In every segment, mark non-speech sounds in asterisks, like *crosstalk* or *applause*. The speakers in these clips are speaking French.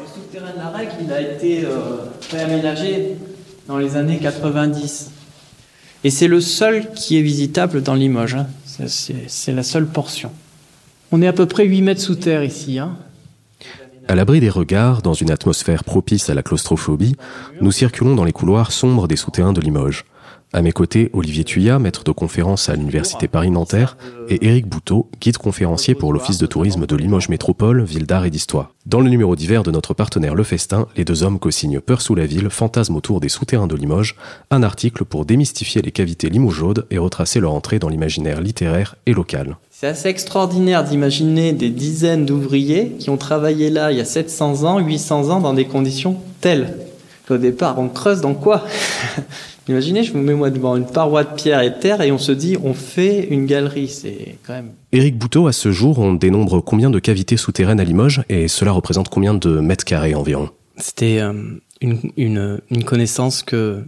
Le souterrain de la a été euh, réaménagé dans les années 90. Et c'est le seul qui est visitable dans Limoges. hein. C'est la seule portion. On est à peu près 8 mètres sous terre ici. hein. À l'abri des regards, dans une atmosphère propice à la claustrophobie, nous circulons dans les couloirs sombres des souterrains de Limoges. À mes côtés, Olivier Thuillat, maître de conférence à l'Université Paris-Nanterre, et Éric Bouteau, guide conférencier pour l'Office de tourisme de Limoges Métropole, ville d'art et d'histoire. Dans le numéro d'hiver de notre partenaire Le Festin, les deux hommes co-signent Peur sous la ville, fantasme autour des souterrains de Limoges, un article pour démystifier les cavités limougeaudes et retracer leur entrée dans l'imaginaire littéraire et local. C'est assez extraordinaire d'imaginer des dizaines d'ouvriers qui ont travaillé là il y a 700 ans, 800 ans dans des conditions telles. Au départ, on creuse dans quoi? Imaginez, je me mets moi devant une paroi de pierre et de terre et on se dit on fait une galerie. C'est quand même Éric Bouteau, à ce jour, on dénombre combien de cavités souterraines à Limoges et cela représente combien de mètres carrés environ? C'était euh, une, une, une connaissance que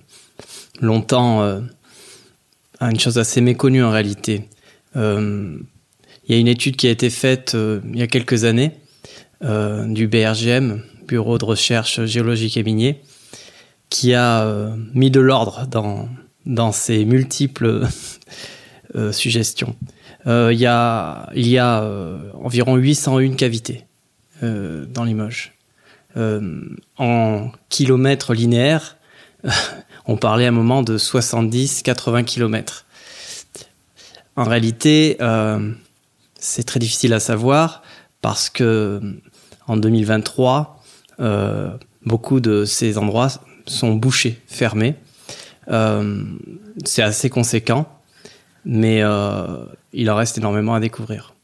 longtemps, euh, une chose assez méconnue en réalité. Euh, Il y a une étude qui a été faite euh, il y a quelques années du BRGM, Bureau de recherche géologique et minier, qui a euh, mis de l'ordre dans, dans ces multiples *laughs* euh, suggestions. Euh, il y a, il y a environ 801 cavités dans Limoges. En kilomètres linéaires, *laughs* on parlait à un moment de 70-80 kilomètres. En réalité, c'est très difficile à savoir parce que en 2023, euh, beaucoup de ces endroits sont bouchés, fermés. Euh, c'est assez conséquent, mais euh, il en reste énormément à découvrir.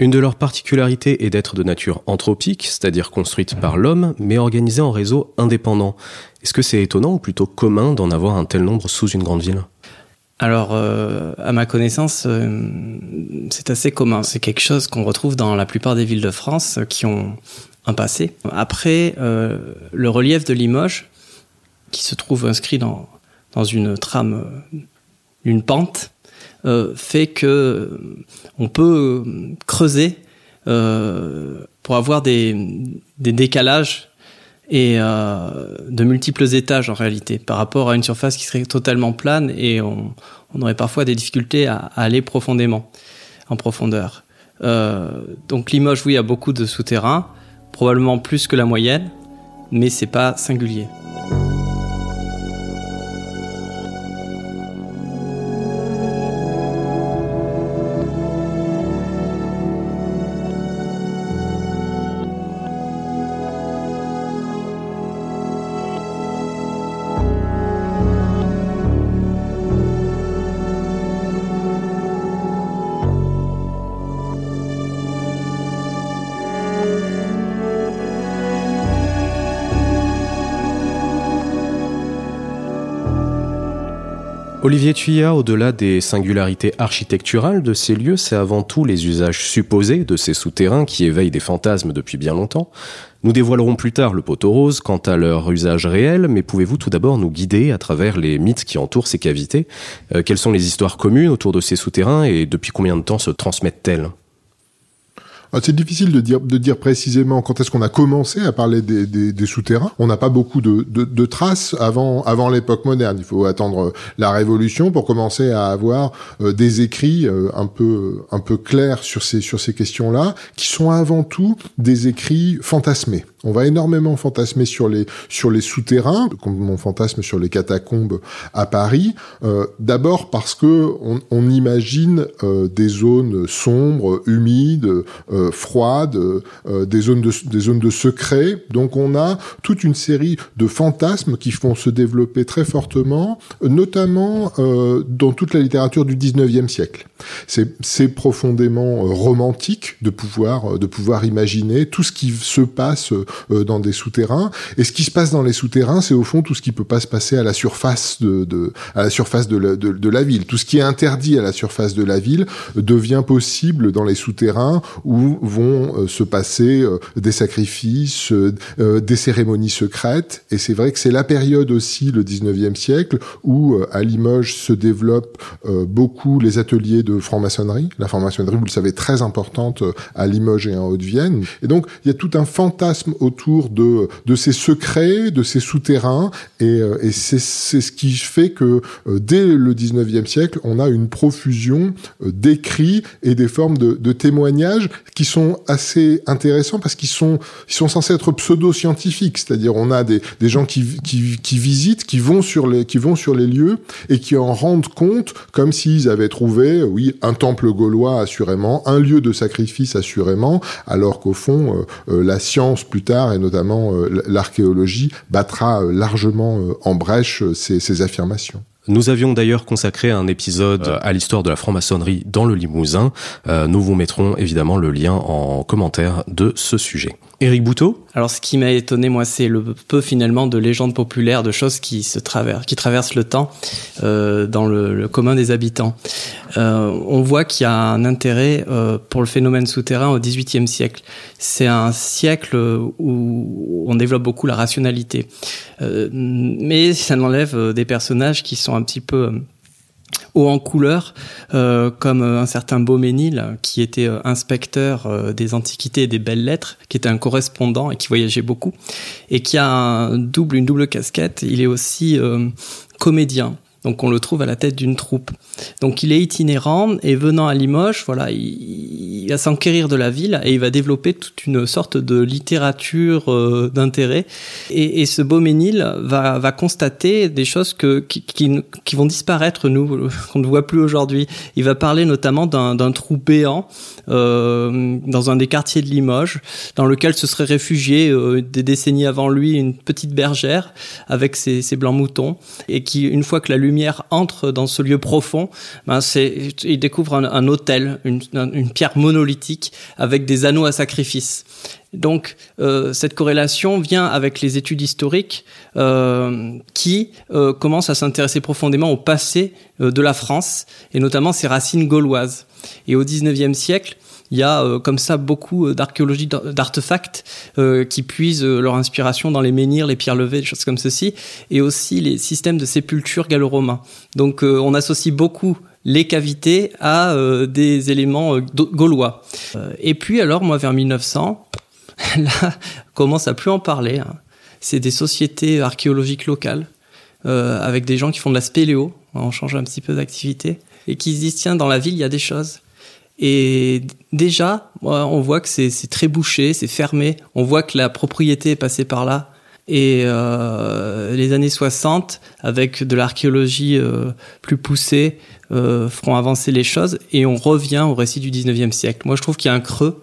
Une de leurs particularités est d'être de nature anthropique, c'est-à-dire construite par l'homme, mais organisée en réseau indépendant. Est-ce que c'est étonnant ou plutôt commun d'en avoir un tel nombre sous une grande ville? Alors, euh, à ma connaissance, euh, c'est assez commun. C'est quelque chose qu'on retrouve dans la plupart des villes de France euh, qui ont un passé. Après, le relief de Limoges, qui se trouve inscrit dans, dans une trame, euh, une pente, euh, fait que euh, on peut creuser pour avoir des, des décalages et de multiples étages en réalité par rapport à une surface qui serait totalement plane et on, aurait parfois des difficultés à, aller profondément en profondeur. Donc Limoges, oui, a beaucoup de souterrains, probablement plus que la moyenne, mais c'est pas singulier. Olivier Thuillat, au-delà des singularités architecturales de ces lieux, c'est avant tout les usages supposés de ces souterrains qui éveillent des fantasmes depuis bien longtemps. Nous dévoilerons plus tard le poteau rose quant à leur usage réel, mais pouvez-vous tout d'abord nous guider à travers les mythes qui entourent ces cavités? Euh, Quelles sont les histoires communes autour de ces souterrains et depuis combien de temps se transmettent-elles? Ah, c'est difficile de dire, de dire précisément quand est-ce qu'on a commencé à parler des, souterrains. On n'a pas beaucoup de, traces avant, l'époque moderne. Il faut attendre la Révolution pour commencer à avoir euh, des écrits euh, un peu, un clairs sur ces, sur ces questions-là, qui sont avant tout des écrits fantasmés. On va énormément fantasmer sur les sur les souterrains, comme on fantasme sur les catacombes à Paris. Euh, D'abord parce que on, on imagine euh, des zones sombres, humides, euh, froides, euh, des zones de des zones de secret. Donc on a toute une série de fantasmes qui font se développer très fortement, notamment euh, dans toute la littérature du 19e siècle. C'est profondément romantique de pouvoir de pouvoir imaginer tout ce qui se passe euh, dans des souterrains. Et ce qui se passe dans les souterrains, c'est au fond tout ce qui peut pas se passer à la surface de, de à la surface de la, de, de la, ville. Tout ce qui est interdit à la surface de la ville devient possible dans les souterrains où vont euh, se passer euh, des sacrifices, des cérémonies secrètes. Et c'est vrai que c'est la période aussi, le 19e siècle, où à Limoges se développent beaucoup les ateliers de franc-maçonnerie. La franc-maçonnerie, vous le savez, très importante à Limoges et en Haute-Vienne. Et donc, il y a tout un fantasme autour de, de ces secrets, de ces souterrains, et, euh, et c'est ce qui fait que euh, dès le 19e siècle, on a une profusion euh, d'écrits et des formes de, de, témoignages qui sont assez intéressants parce qu'ils sont, ils sont censés être pseudo-scientifiques, c'est-à-dire on a des, des gens qui, qui, qui, visitent, qui vont, sur les, qui vont sur les lieux et qui en rendent compte comme s'ils avaient trouvé, oui, un temple gaulois assurément, un lieu de sacrifice assurément, alors qu'au fond, la science plus tard et notamment euh, l'archéologie battra euh, largement euh, en brèche ces, ces affirmations. Nous avions d'ailleurs consacré un épisode à l'histoire de la franc-maçonnerie dans le Limousin. nous vous mettrons évidemment le lien en commentaire de ce sujet. Éric Bouteau Alors, ce qui m'a étonné, moi, c'est le peu finalement de légendes populaires, de choses qui se traversent, qui traversent le temps euh, dans le, le, commun des habitants. Euh, on voit qu'il y a un intérêt euh, pour le phénomène souterrain au XVIIIe siècle. C'est un siècle où on développe beaucoup la rationalité, euh, mais ça n'enlève des personnages qui sont un petit peu haut en couleur, euh, comme euh, un certain Beauménil, qui était euh, inspecteur euh, des antiquités et des belles lettres, qui était un correspondant et qui voyageait beaucoup, et qui a un double, une double casquette. Il est aussi euh, comédien. Donc on le trouve à la tête d'une troupe. Donc il est itinérant et venant à Limoges, voilà, il, va s'enquérir de la ville et il va développer toute une sorte de littérature euh, d'intérêt. Et, ce Beauménil va, va constater des choses qui vont disparaître, nous, *laughs* qu'on ne voit plus aujourd'hui. Il va parler notamment d'un trou béant euh, dans un des quartiers de Limoges, dans lequel se serait réfugié euh, des décennies avant lui une petite bergère avec ses, ses blancs moutons et qui, une fois que la lumière lumière entre dans ce lieu profond, ben c'est, il découvre un, hôtel, une, pierre monolithique avec des anneaux à sacrifice. Donc euh, cette corrélation vient avec les études historiques euh, qui euh, commencent à s'intéresser profondément au passé de la France et notamment ses racines gauloises. Et au 19e siècle, il y a euh, comme ça beaucoup euh, d'archéologie d'artefacts euh, qui puisent leur inspiration dans les menhirs, les pierres levées, des choses comme ceci, et aussi les systèmes de sépulture gallo-romains. Donc on associe beaucoup les cavités à des éléments gaulois. et puis alors, moi, vers 1900, *laughs* là, commence à plus en parler. Hein. C'est des sociétés archéologiques locales, avec des gens qui font de la spéléo, on change un petit peu d'activité, et qui se disent, tiens, dans la ville, il y a des choses. Et déjà, on voit que c'est très bouché, c'est fermé. On voit que la propriété est passée par là. Et euh, les années 60, avec de l'archéologie euh, plus poussée, euh, feront avancer les choses. Et on revient au récit du 19e siècle. Moi, je trouve qu'il y a un creux.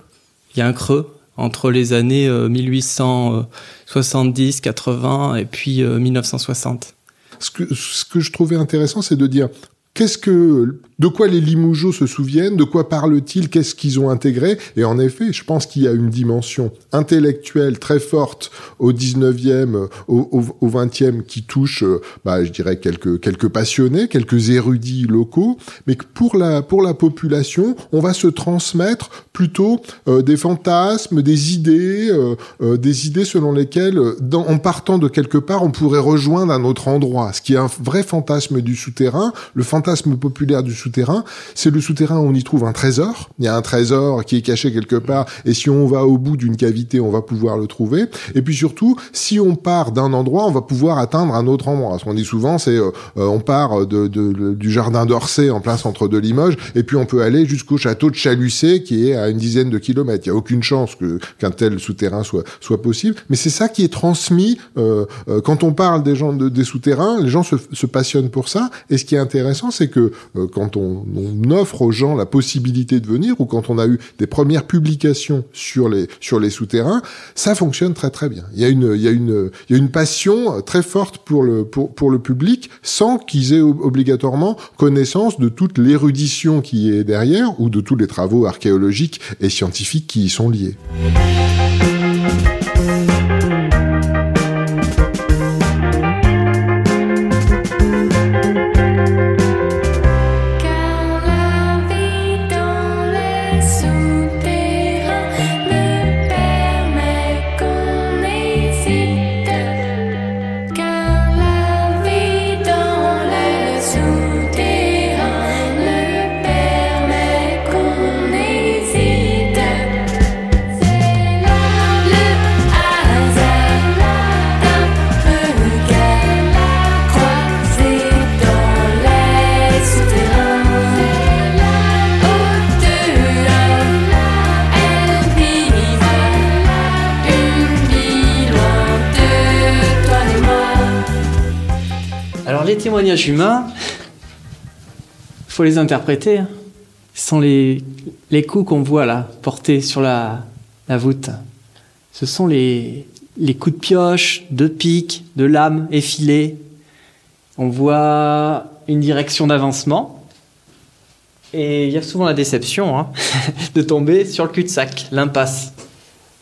Il y a un creux entre les années 1870, 80 et puis 1960. Ce que, ce que je trouvais intéressant, c'est de dire qu'est-ce que de quoi les Limougeaux se souviennent, de quoi parlent-ils, qu'est-ce qu'ils ont intégré? Et en effet, je pense qu'il y a une dimension intellectuelle très forte au 19e, au, au, 20e qui touche, euh, bah, je dirais, quelques, quelques passionnés, quelques érudits locaux, mais que pour la, pour la population, on va se transmettre plutôt euh, des fantasmes, des idées, euh, euh, des idées selon lesquelles, en partant de quelque part, on pourrait rejoindre un autre endroit. Ce qui est un vrai fantasme du souterrain, le fantasme populaire du souterrain, c'est le souterrain où on y trouve un trésor. Il y a un trésor qui est caché quelque part, et si on va au bout d'une cavité, on va pouvoir le trouver. Et puis surtout, si on part d'un endroit, on va pouvoir atteindre un autre endroit. Ce qu'on dit souvent, c'est on part de, de, du jardin d'Orsay en plein centre de Limoges, et puis on peut aller jusqu'au château de Chalucé, qui est à une dizaine de kilomètres. Il n'y a aucune chance que qu'un tel souterrain soit soit possible, mais c'est ça qui est transmis euh, euh, quand on parle des gens de, des souterrains. Les gens se, se, passionnent pour ça, et ce qui est intéressant, c'est que euh, quand on, on, offre aux gens la possibilité de venir, ou quand on a eu des premières publications sur les sur les souterrains, ça fonctionne très très bien. Il y a une il y a une il y a une passion très forte pour le pour pour le public, sans qu'ils aient obligatoirement connaissance de toute l'érudition qui est derrière ou de tous les travaux archéologiques et scientifiques qui y sont liés. Témoignages humains, il faut les interpréter. Hein. Ce sont les, les coups qu'on voit là, portés sur la, la voûte. Ce sont les, les coups de pioche, de pique, de lame effilée. On voit une direction d'avancement. Et il y a souvent la déception hein, *laughs* de tomber sur le cul-de-sac, l'impasse.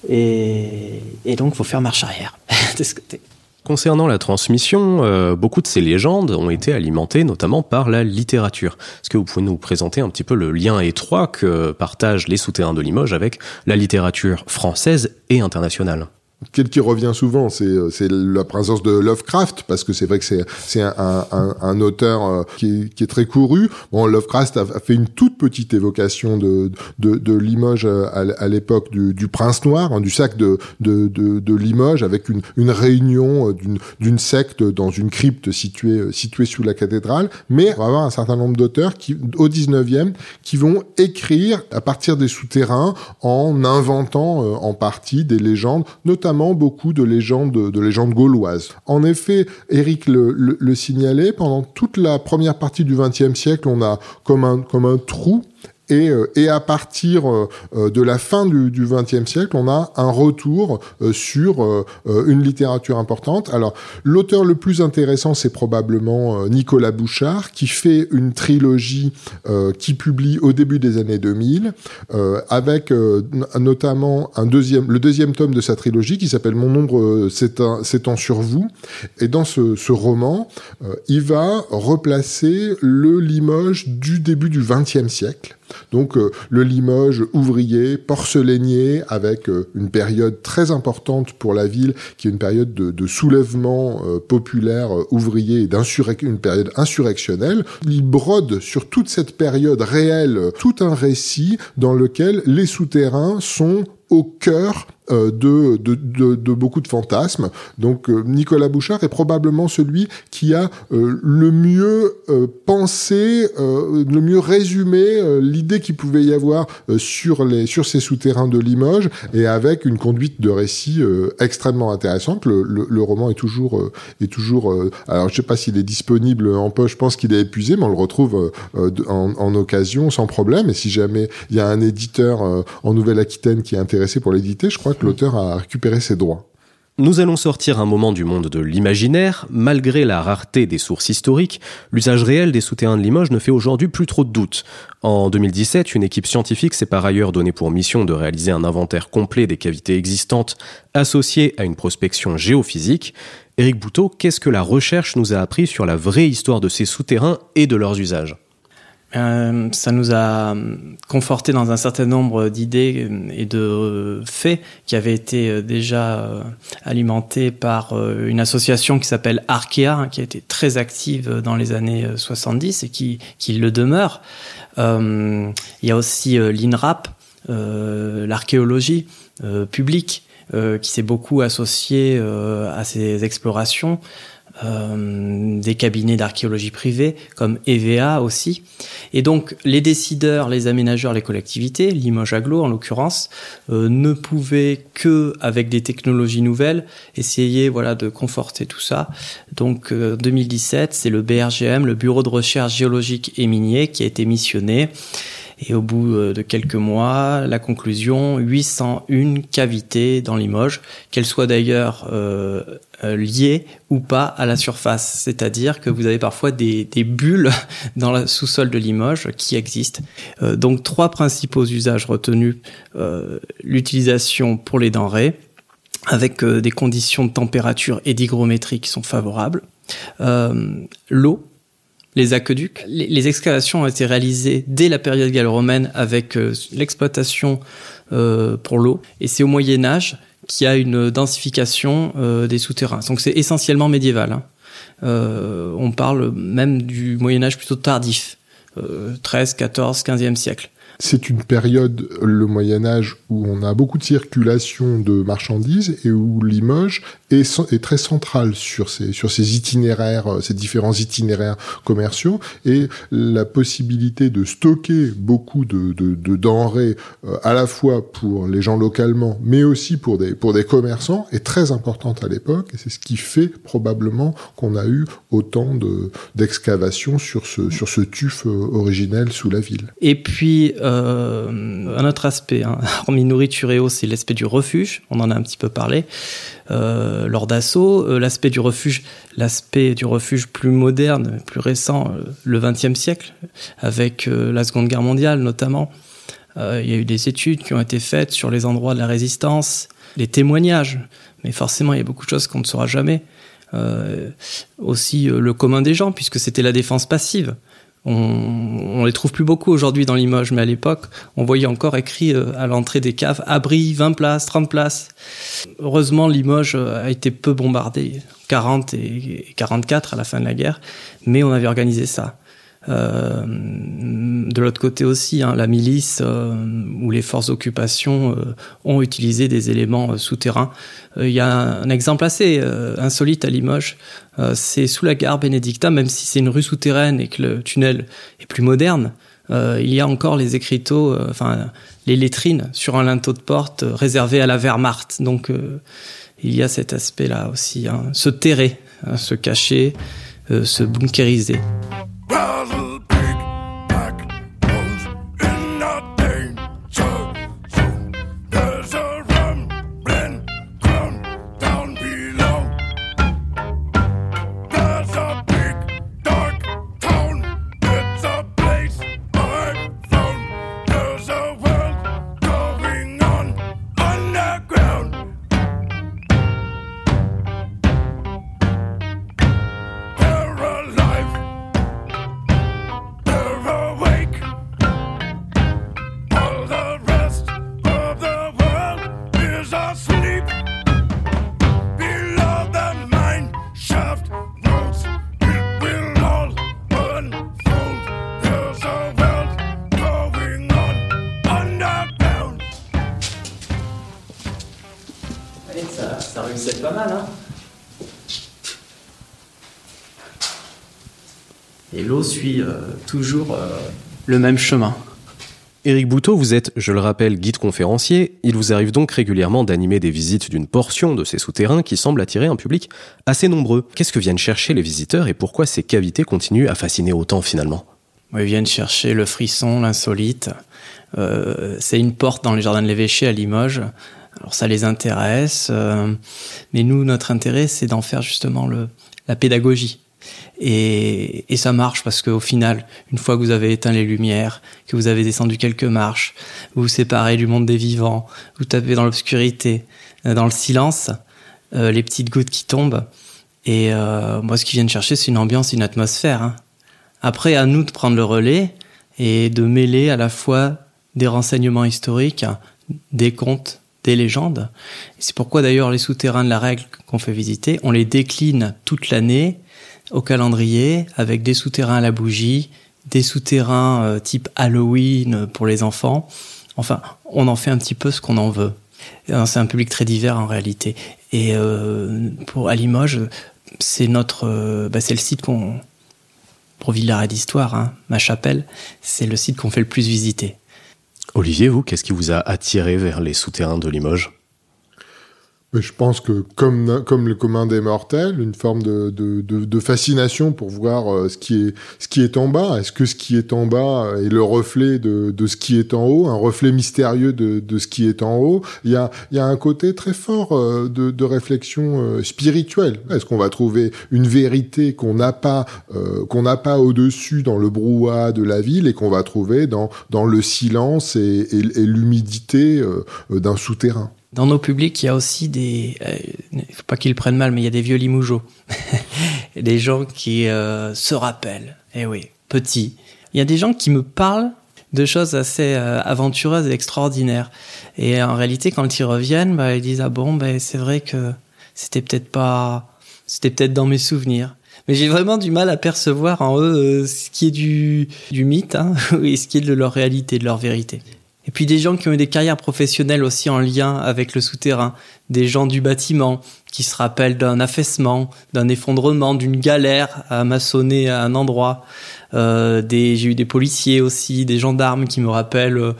Et, et donc, il faut faire marche arrière *laughs* de ce côté. Concernant la transmission, euh, beaucoup de ces légendes ont été alimentées notamment par la littérature. Est-ce que vous pouvez nous présenter un petit peu le lien étroit que partagent les souterrains de Limoges avec la littérature française et internationale? Quel qui revient souvent, c'est euh, c'est la présence de Lovecraft parce que c'est vrai que c'est c'est un, un, un, auteur euh, qui est, qui est, très couru. Bon, Lovecraft a, fait une toute petite évocation de de, de Limoges euh, à, l'époque du, du, Prince Noir, hein, du sac de, de de, de Limoges avec une une réunion d'une d'une secte dans une crypte située située sous la cathédrale. Mais on va avoir un certain nombre d'auteurs qui au 19e qui vont écrire à partir des souterrains en inventant en partie des légendes, notamment beaucoup de légendes, de légendes gauloises. En effet, Eric le, le, signalait, pendant toute la première partie du XXe siècle, on a comme un, comme un trou et, euh, et, à partir euh, euh, de la fin du XXe siècle, on a un retour sur une littérature importante. Alors, l'auteur le plus intéressant, c'est probablement Nicolas Bouchard, qui fait une trilogie qui publie au début des années 2000, avec notamment un deuxième, le deuxième tome de sa trilogie qui s'appelle Mon nombre s'étend sur vous. Et dans ce, ce roman, il va replacer le Limoges du début du XXe siècle donc euh, le Limoges ouvrier, porcelainier, avec euh, une période très importante pour la ville, qui est une période de, soulèvement euh, populaire ouvrier et une période insurrectionnelle. Il brode sur toute cette période réelle tout un récit dans lequel les souterrains sont au cœur euh, de, de, de, de, beaucoup de fantasmes. Donc euh, Nicolas Bouchard est probablement celui qui a euh, le mieux pensé, le mieux résumé l'idée qu'il pouvait y avoir sur les sur ces souterrains de Limoges et avec une conduite de récit extrêmement intéressante. Le, le, le, roman est toujours est toujours alors je sais pas s'il est disponible en poche, je pense qu'il est épuisé, mais on le retrouve en, en, occasion sans problème. Et si jamais il y a un éditeur en Nouvelle-Aquitaine qui est intéressé pour l'éditer, je crois l'auteur a récupéré ses droits. Nous allons sortir un moment du monde de l'imaginaire. Malgré la rareté des sources historiques, l'usage réel des souterrains de Limoges ne fait aujourd'hui plus trop de doute. En 2017, une équipe scientifique s'est par ailleurs donnée pour mission de réaliser un inventaire complet des cavités existantes associées à une prospection géophysique. Éric Bouteau, qu'est-ce que la recherche nous a appris sur la vraie histoire de ces souterrains et de leurs usages? Euh, ça nous a conforté dans un certain nombre d'idées et de faits qui avaient été déjà euh, alimentés par euh, une association qui s'appelle Arkea, hein, qui a été très active dans les années 70 et qui, qui le demeure. il y a aussi l'INRAP, l'archéologie publique, qui s'est beaucoup associée à ces explorations. Euh, des cabinets d'archéologie privés comme EVA aussi. Et donc les décideurs, les aménageurs, les collectivités, Limoges Aglo en l'occurrence, euh, ne pouvaient que avec des technologies nouvelles essayer voilà de conforter tout ça. Donc euh, 2017, c'est le BRGM, le Bureau de recherche géologique et minier, qui a été missionné. Et au bout euh, de quelques mois, la conclusion 801 cavités dans Limoges, qu'elles soient d'ailleurs euh, euh, liées ou pas à la surface. C'est-à-dire que vous avez parfois des, bulles *laughs* dans le sous-sol de Limoges qui existent. Donc trois principaux usages retenus l'utilisation pour les denrées, avec des conditions de température et d'hygrométrie qui sont favorables. L'eau, les aqueducs. Les, excavations ont été réalisées dès la période gallo-romaine avec euh, l'exploitation euh, pour l'eau. Et c'est au Moyen Âge qu'il y a une densification euh, des souterrains. Donc c'est essentiellement médiéval. Hein. on parle même du Moyen Âge plutôt tardif, 13, 14, 15e siècle. C'est une période, le Moyen Âge, où on a beaucoup de circulation de marchandises et où Limoges est, est très central sur ces, sur ces itinéraires, euh, ces différents itinéraires commerciaux et la possibilité de stocker beaucoup de, de, de denrées euh, à la fois pour les gens localement, mais aussi pour des, pour des commerçants est très importante à l'époque et c'est ce qui fait probablement qu'on a eu autant de, d'excavations sur ce, sur ce tuf euh, originel sous la ville. Et puis, euh, un autre aspect, hein, *laughs* hormis nourriture et eau, c'est l'aspect du refuge. On en a un petit peu parlé euh, lors d'assaut. Euh, l'aspect du refuge, l'aspect du refuge plus moderne, plus récent, euh, le XXe siècle, avec la Seconde Guerre mondiale notamment. Il y a eu des études qui ont été faites sur les endroits de la résistance, les témoignages. Mais forcément, il y a beaucoup de choses qu'on ne saura jamais. aussi le commun des gens, puisque c'était la défense passive. On, on les trouve plus beaucoup aujourd'hui dans Limoges, mais à l'époque, on voyait encore écrit euh, à l'entrée des caves abri 20 places, 30 places. Heureusement, Limoges euh, a été peu bombardé, 40 et 44 à la fin de la guerre, mais on avait organisé ça. Euh, de l'autre côté aussi, hein, la milice ou les forces d'occupation ont utilisé des éléments souterrains. Il y a un, exemple assez insolite à Limoges. C'est sous la gare Bénédicta, même si c'est une rue souterraine et que le tunnel est plus moderne. il y a encore les écriteaux, enfin les lettrines sur un linteau de porte réservé à la Wehrmacht. Donc il y a cet aspect-là aussi, hein, se terrer, hein, se cacher, se bunkériser. Euh, toujours euh, le même chemin. Éric Bouteau, vous êtes, je le rappelle, guide conférencier. Il vous arrive donc régulièrement d'animer des visites d'une portion de ces souterrains qui semblent attirer un public assez nombreux. Qu'est-ce que viennent chercher les visiteurs et pourquoi ces cavités continuent à fasciner autant finalement? Ils viennent chercher le frisson, l'insolite. Euh, c'est une porte dans les jardins de l'évêché à Limoges Alors ça les intéresse, euh, mais nous, notre intérêt, c'est d'en faire justement le, la pédagogie. Et, ça marche parce qu'au final, une fois que vous avez éteint les lumières, que vous avez descendu quelques marches, vous vous séparez du monde des vivants, vous tapez dans l'obscurité, euh, dans le silence, euh, les petites gouttes qui tombent. Et euh, moi, ce qu'ils viennent chercher, c'est une ambiance, une atmosphère. Hein. Après, à nous de prendre le relais et de mêler à la fois des renseignements historiques, des contes, des légendes. C'est pourquoi d'ailleurs les souterrains de la règle qu'on fait visiter, on les décline toute l'année au calendrier avec des souterrains à la bougie, des souterrains euh, type Halloween pour les enfants. Enfin, on en fait un petit peu ce qu'on en veut. C'est un public très divers en réalité. Et euh, pour à Limoges, c'est notre, euh, bah, c'est le site qu'on pour Villard d'Histoire, hein, ma chapelle, c'est le site qu'on fait le plus visiter. Olivier, vous, qu'est-ce qui vous a attiré vers les souterrains de Limoges? Mais je pense que comme comme le commun des mortels, une forme de de, de, de fascination pour voir euh, ce qui est ce qui est en bas. Est-ce que ce qui est en bas est le reflet de de ce qui est en haut, un reflet mystérieux de de ce qui est en haut? Il y a il y a un côté très fort euh, de de réflexion euh, spirituelle. Est-ce qu'on va trouver une vérité qu'on n'a pas qu'on n'a pas au dessus dans le brouhaha de la ville et qu'on va trouver dans dans le silence et, et l'humidité d'un souterrain? Dans nos publics, il y a aussi des, euh, faut pas qu'ils prennent mal, mais il y a des vieux limougeaux, *laughs* des gens qui euh, se rappellent. Eh oui, petits. Il y a des gens qui me parlent de choses assez euh, aventureuses et extraordinaires. Et en réalité, quand ils reviennent, bah, ils disent ah bon, ben c'est vrai que c'était peut-être pas, c'était peut-être dans mes souvenirs. Mais j'ai vraiment du mal à percevoir en eux ce qui est du, du mythe hein, *laughs* et ce qui est de leur réalité, de leur vérité. Et puis des gens qui ont eu des carrières professionnelles aussi en lien avec le souterrain, des gens du bâtiment qui se rappellent d'un affaissement, d'un effondrement, d'une galère à maçonner à un endroit. Euh, des, j'ai eu des policiers aussi, des gendarmes qui me rappellent, euh,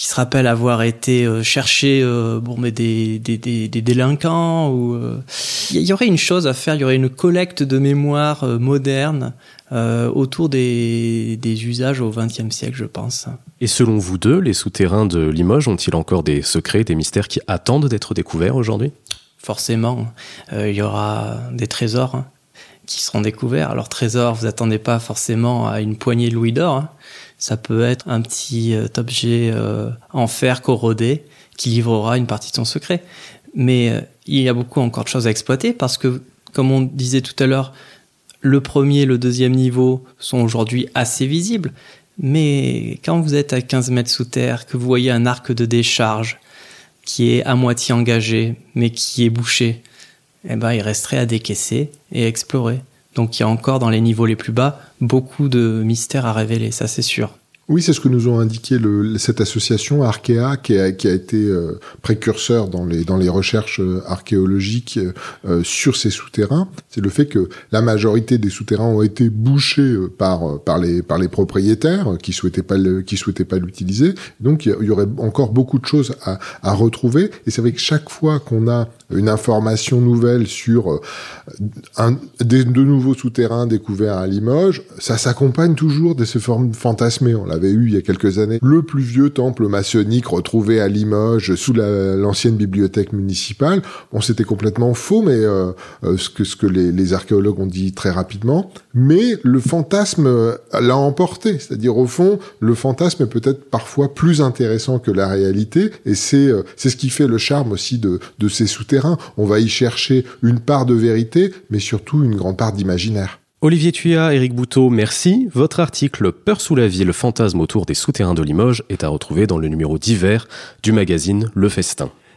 qui se rappellent avoir été euh, chercher euh, bon mais des, des, des, des délinquants ou il y aurait une chose à faire, il y aurait une collecte de mémoire moderne euh, autour des, des, usages au XXe siècle, je pense. Et selon vous deux, les souterrains de Limoges ont-ils encore des secrets, des mystères qui attendent d'être découverts aujourd'hui? Forcément, euh, il y aura des trésors hein, qui seront découverts. Alors trésor, vous attendez pas forcément à une poignée de louis d'or. Hein. Ça peut être un petit euh, objet euh, en fer corrodé qui livrera une partie de son secret. Mais euh, il y a beaucoup encore de choses à exploiter parce que, comme on disait tout à l'heure, le premier et le deuxième niveau sont aujourd'hui assez visibles, mais quand vous êtes à 15 mètres sous terre, que vous voyez un arc de décharge qui est à moitié engagé, mais qui est bouché, eh ben, il resterait à décaisser et explorer. Donc il y a encore dans les niveaux les plus bas beaucoup de mystères à révéler, ça c'est sûr. Oui, c'est ce que nous ont indiqué le, cette association Arkea, qui a, qui a été euh, précurseur dans les, dans les recherches euh, archéologiques euh, sur ces souterrains. C'est le fait que la majorité des souterrains ont été bouchés par, par, les, par les propriétaires qui souhaitaient pas le, qui souhaitaient pas l'utiliser. Donc il y aurait encore beaucoup de choses à, à retrouver. Et c'est vrai que chaque fois qu'on a une information nouvelle sur un, des, de nouveaux souterrains découverts à Limoges, ça s'accompagne toujours de ces formes fantasmées. On avait eu il y a quelques années le plus vieux temple maçonnique retrouvé à Limoges sous l'ancienne bibliothèque municipale. Bon, c'était complètement faux, mais euh, euh, ce que ce que les, les, archéologues ont dit très rapidement. Mais le fantasme euh, l'a emporté, c'est-à-dire au fond, le fantasme est peut-être parfois plus intéressant que la réalité, et c'est c'est ce qui fait le charme aussi de de ces souterrains. On va y chercher une part de vérité, mais surtout une grande part d'imaginaire. Olivier Thuya, Éric Bouteau, merci. Votre article Peur sous la ville, fantasme autour des souterrains de Limoges est à retrouver dans le numéro d'hiver du magazine Le Festin.